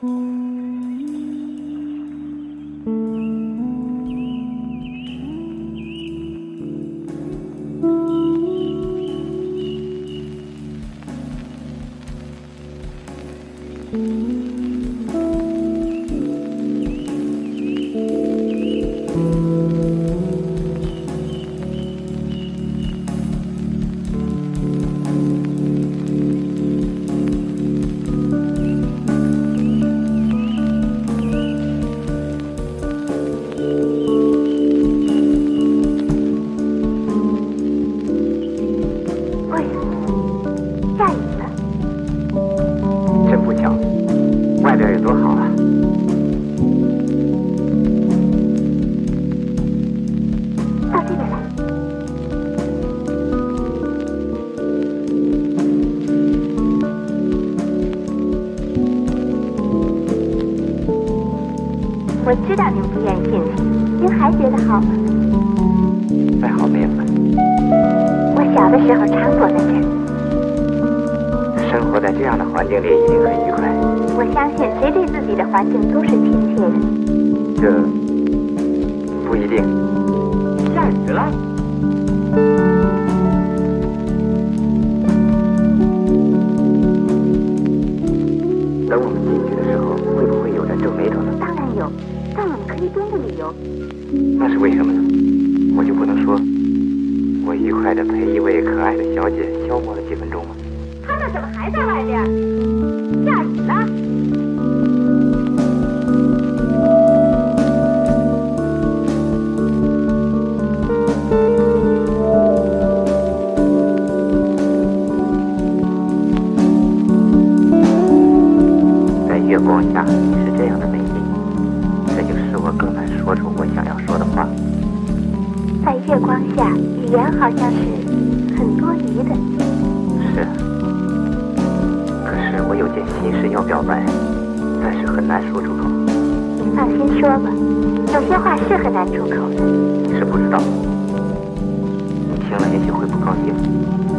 嗯，我知道您不愿意进去，您还觉得好吗？再好没有了，我小的时候常躲在这儿。生活在这样的环境里一定很愉快。我相信谁对自己的环境都是亲切的。这不一定。下雨了。等我们进去的时候，会不会有人皱眉头呢？当然有，但我们可以编个理由。那是为什么呢？我就不能说，我愉快地陪一位可爱的小姐消磨了几分钟吗？他们怎么还在外边？好像是很多余的。是啊，可是我有件心事要表白，但是很难说出口。你放心说吧，有些话是很难出口的。你是不知道，你听了也许会不高兴。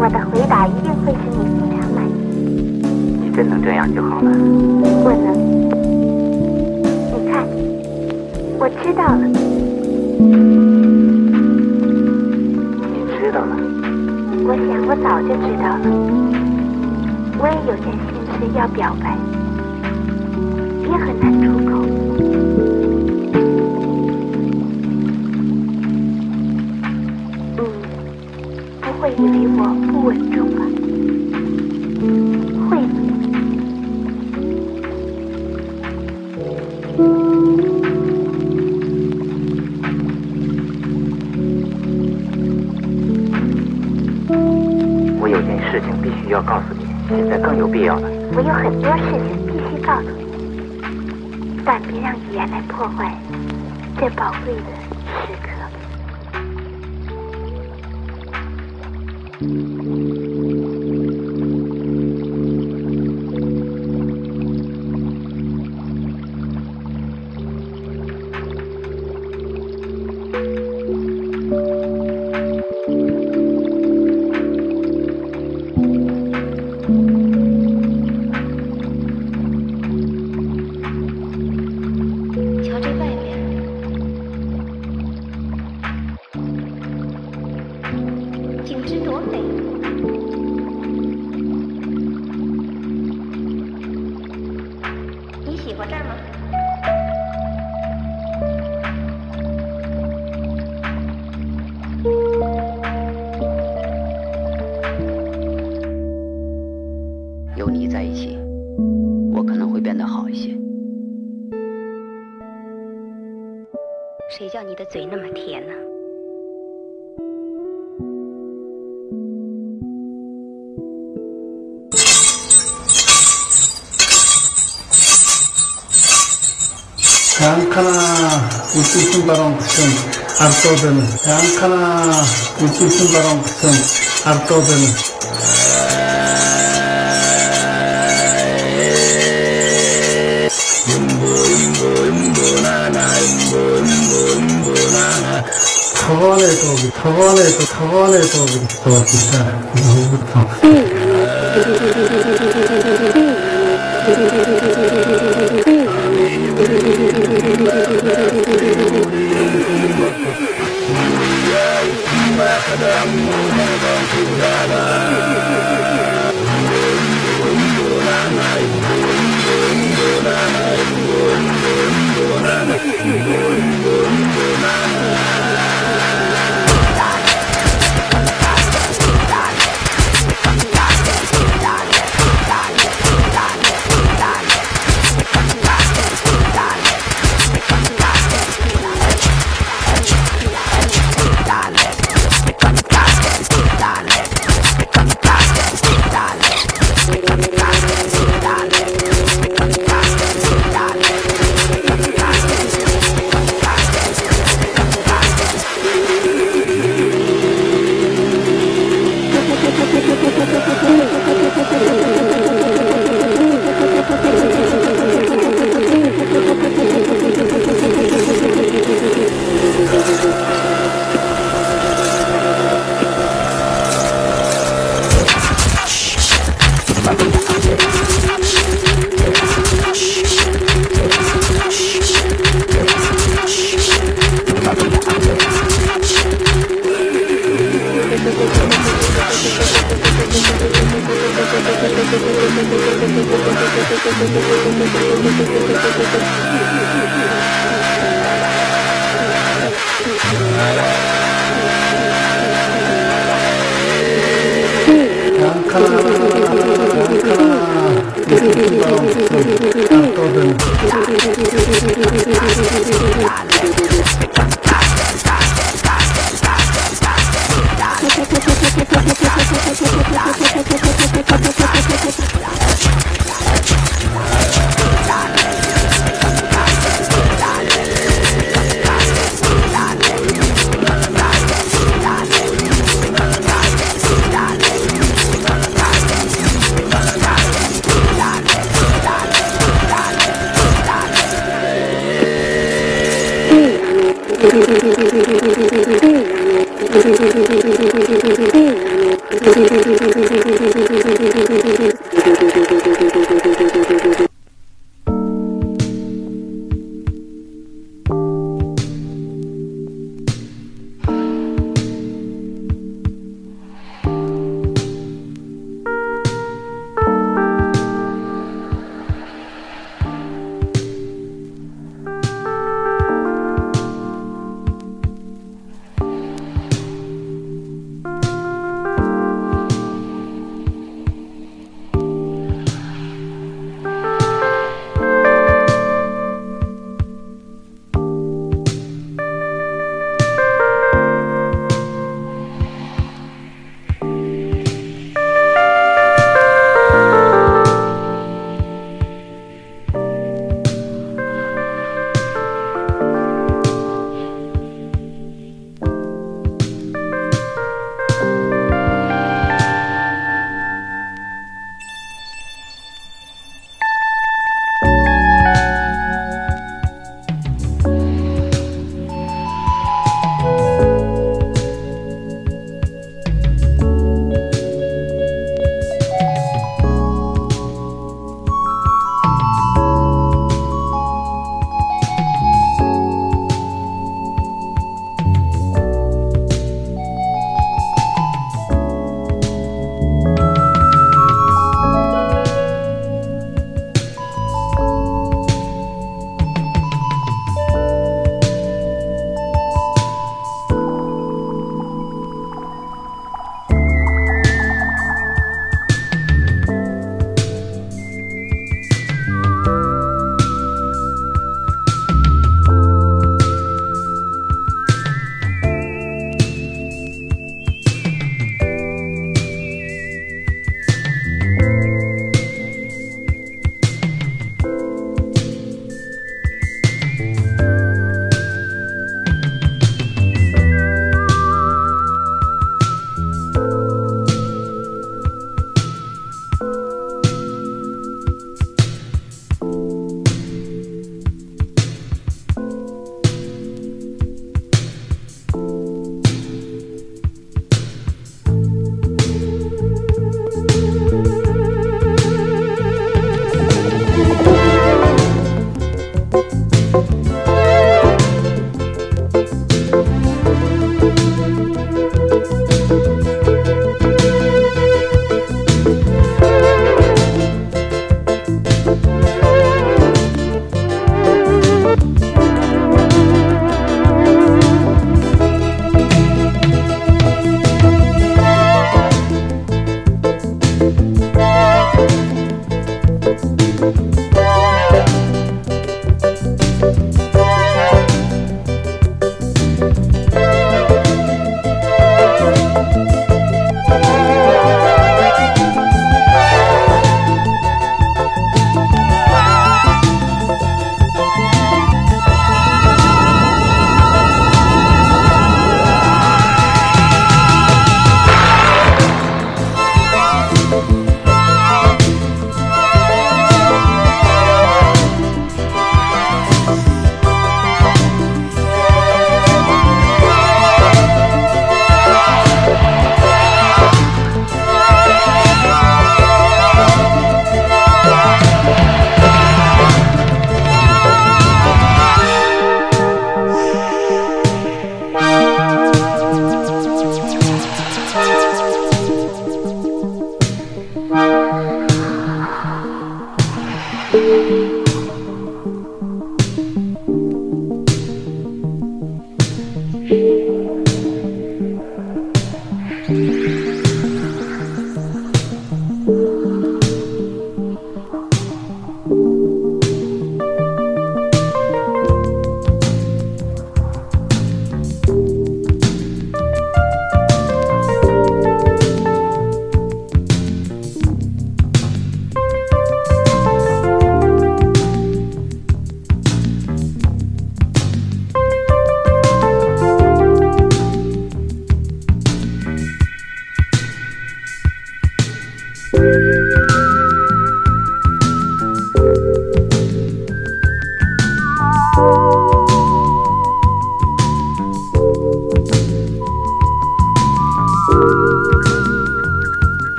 我的回答一定会使你非常满意。你真能这样就好了。我能。你看，我知道了。我想我早就知道了。我也有件心事要表白，也很难出口。现在更有必要了。我有很多事情必须告诉你，但别让语言来破坏这宝贵的时刻。Ankara ülkesi baran kısım artı odunu. Tavale tobi, tavale tobi, tavale tobi. Tobi, tobi, tobi.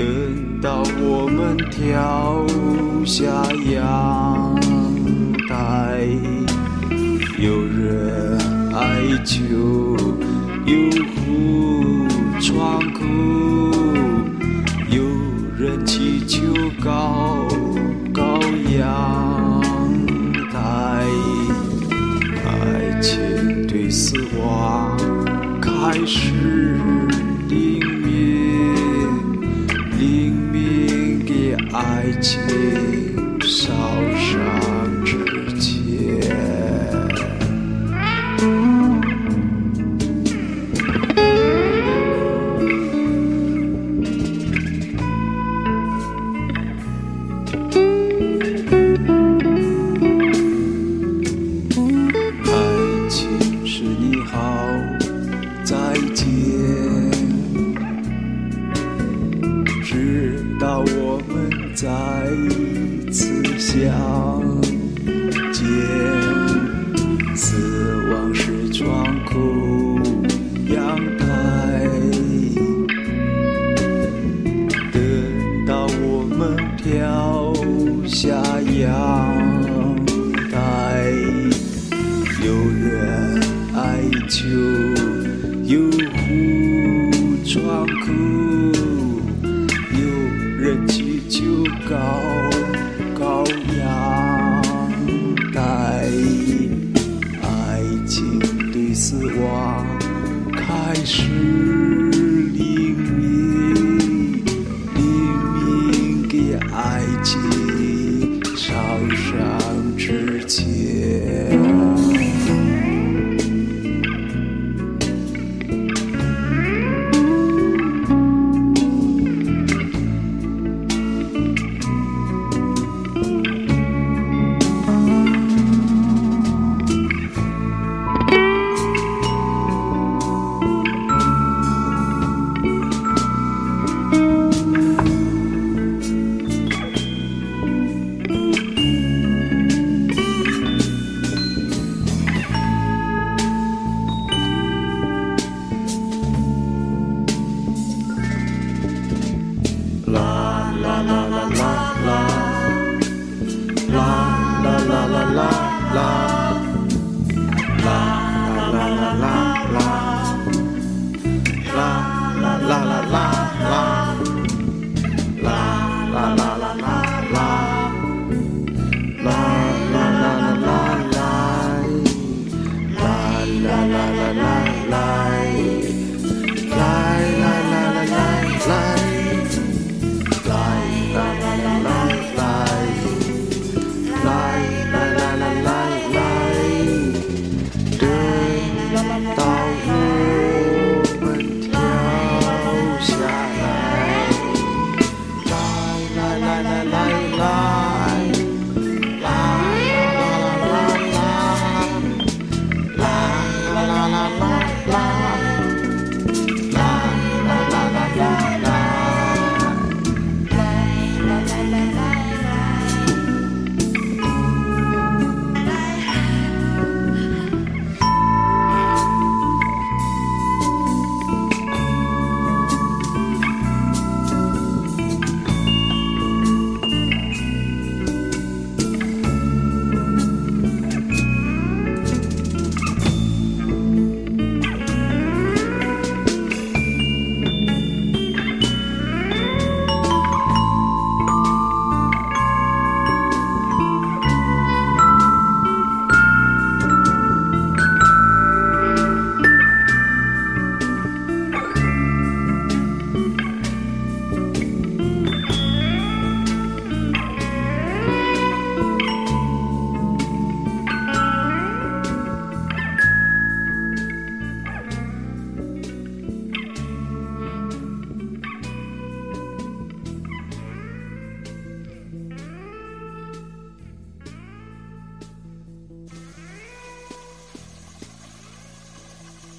等到我们跳下阳台，有人哀求，有呼窗口，有人祈求高高阳台，爱情对死亡开始。一起。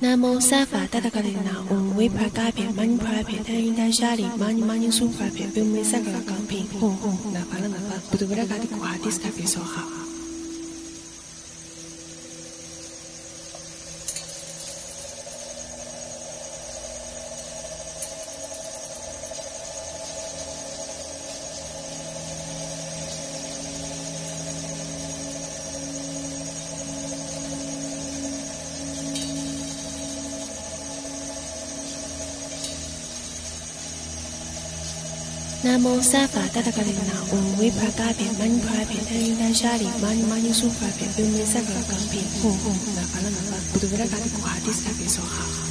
南无萨法达达格里那，嗡维帕嘎片，玛尼帕片，太阴太沙里，玛尼玛尼苏法片，贝梅萨格拉冈片，嗡嗡，那法拉那法，布杜布拉嘎迪库哈迪斯塔片说好。mo sa fa ta ta ka rin na ouwui praka pe mani prabhi tenya sha li mani ma ni su praka pe ouwui sa ka cappi hoo hoo na fala na faz puerto rico puerto cappi soha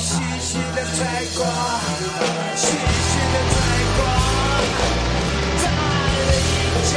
正在徐徐的吹过，徐徐的吹过，它的一切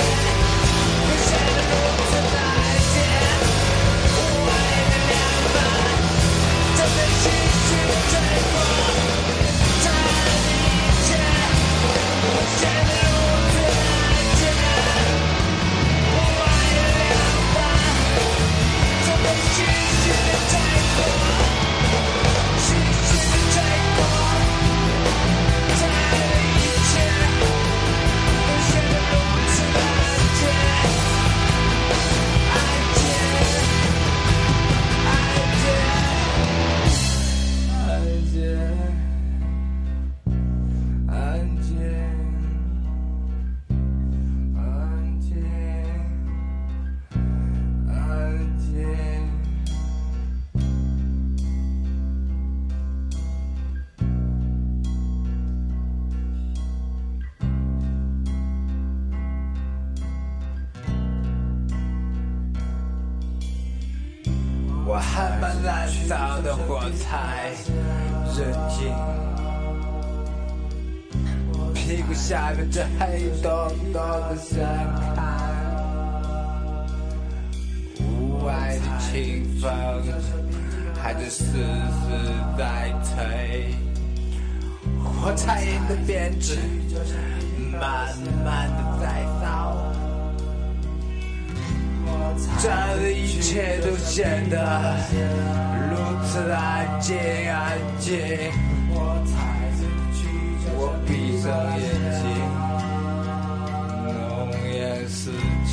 如此安静，安静。我闭上眼睛，浓烟四起。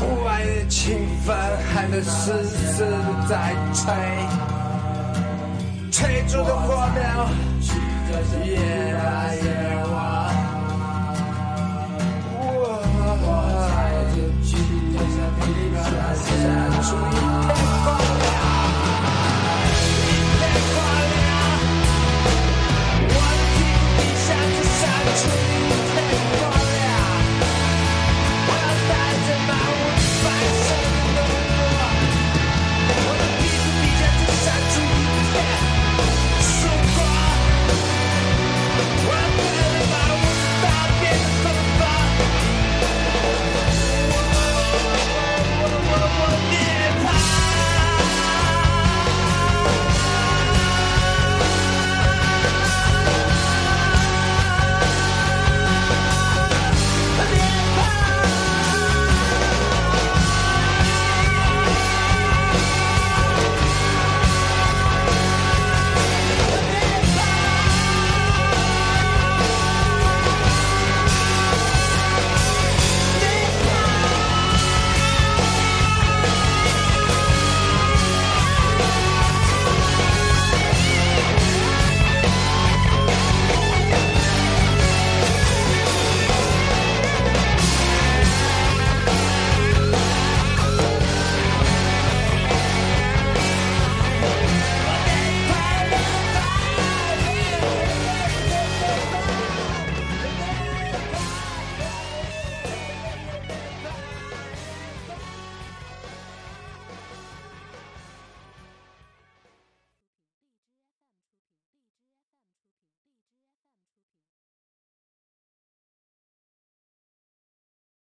屋外的清风还在丝丝在吹，吹出的火苗。Christ.